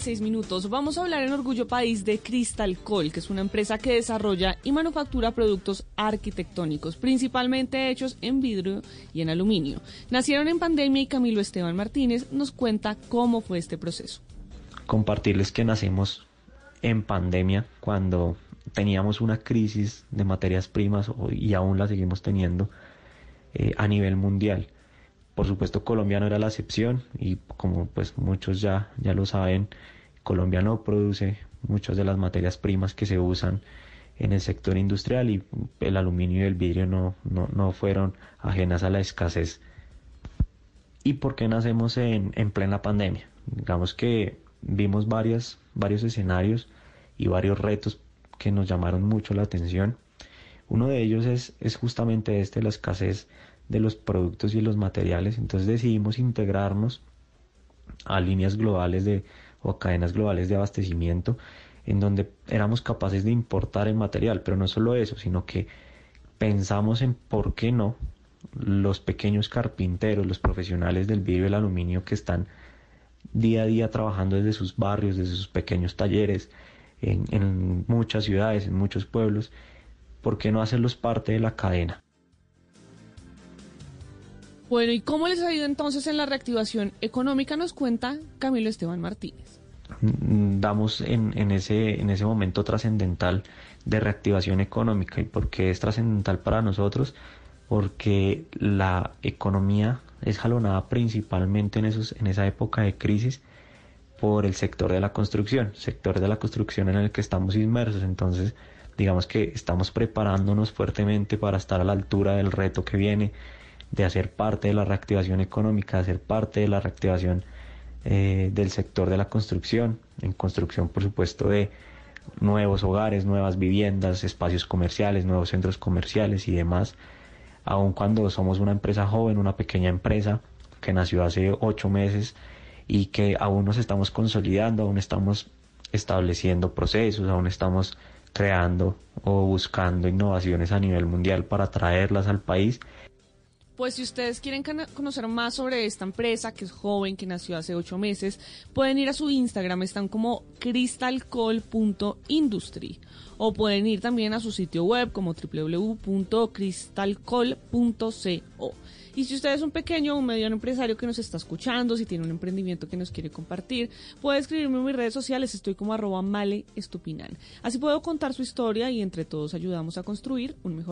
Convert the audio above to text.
seis minutos. Vamos a hablar en Orgullo País de Cristalcol, que es una empresa que desarrolla y manufactura productos arquitectónicos, principalmente hechos en vidrio y en aluminio. Nacieron en pandemia y Camilo Esteban Martínez nos cuenta cómo fue este proceso. Compartirles que nacimos en pandemia cuando teníamos una crisis de materias primas y aún la seguimos teniendo eh, a nivel mundial por supuesto Colombia no era la excepción y como pues muchos ya, ya lo saben, Colombia no produce muchas de las materias primas que se usan en el sector industrial y el aluminio y el vidrio no, no, fueron ajenas a la escasez. ¿Y por qué nacemos en, en plena pandemia? Digamos que vimos varias, varios escenarios y varios retos que nos llamaron mucho la atención. Uno de ellos es, es justamente este, la escasez de los productos y los materiales. Entonces decidimos integrarnos a líneas globales de, o cadenas globales de abastecimiento en donde éramos capaces de importar el material, pero no solo eso, sino que pensamos en por qué no los pequeños carpinteros, los profesionales del vidrio y el aluminio que están día a día trabajando desde sus barrios, desde sus pequeños talleres, en, en muchas ciudades, en muchos pueblos, ¿por qué no hacerlos parte de la cadena? Bueno, ¿y cómo les ha ido entonces en la reactivación económica? Nos cuenta Camilo Esteban Martínez. Mm, damos en, ese momento trascendental de reactivación económica. ¿Y por qué es trascendental para nosotros? Porque la economía es jalonada principalmente en, esos, en esa época de crisis por el sector de la construcción, sector de la construcción en el que estamos inmersos. Entonces, digamos que estamos preparándonos fuertemente para estar a la altura del reto que viene de hacer parte de la reactivación económica, de hacer parte de la reactivación eh, del sector de la construcción, en construcción por supuesto de nuevos hogares, nuevas viviendas, espacios comerciales, nuevos centros comerciales y demás, aun cuando somos una empresa joven, una pequeña empresa que nació hace ocho meses y que aún nos estamos consolidando, aún estamos estableciendo procesos, aún estamos creando o buscando innovaciones a nivel mundial para traerlas al país pues si ustedes quieren conocer más sobre esta empresa, que es joven, que nació hace ocho meses, pueden ir a su Instagram, están como crystalcol.industry. O pueden ir también a su sitio web como www.crystalcol.co. Y si usted es un pequeño o un mediano empresario que nos está escuchando, si tiene un emprendimiento que nos quiere compartir, puede escribirme en mis redes sociales, estoy como arroba male. Así puedo contar su historia y entre todos ayudamos a construir un mejor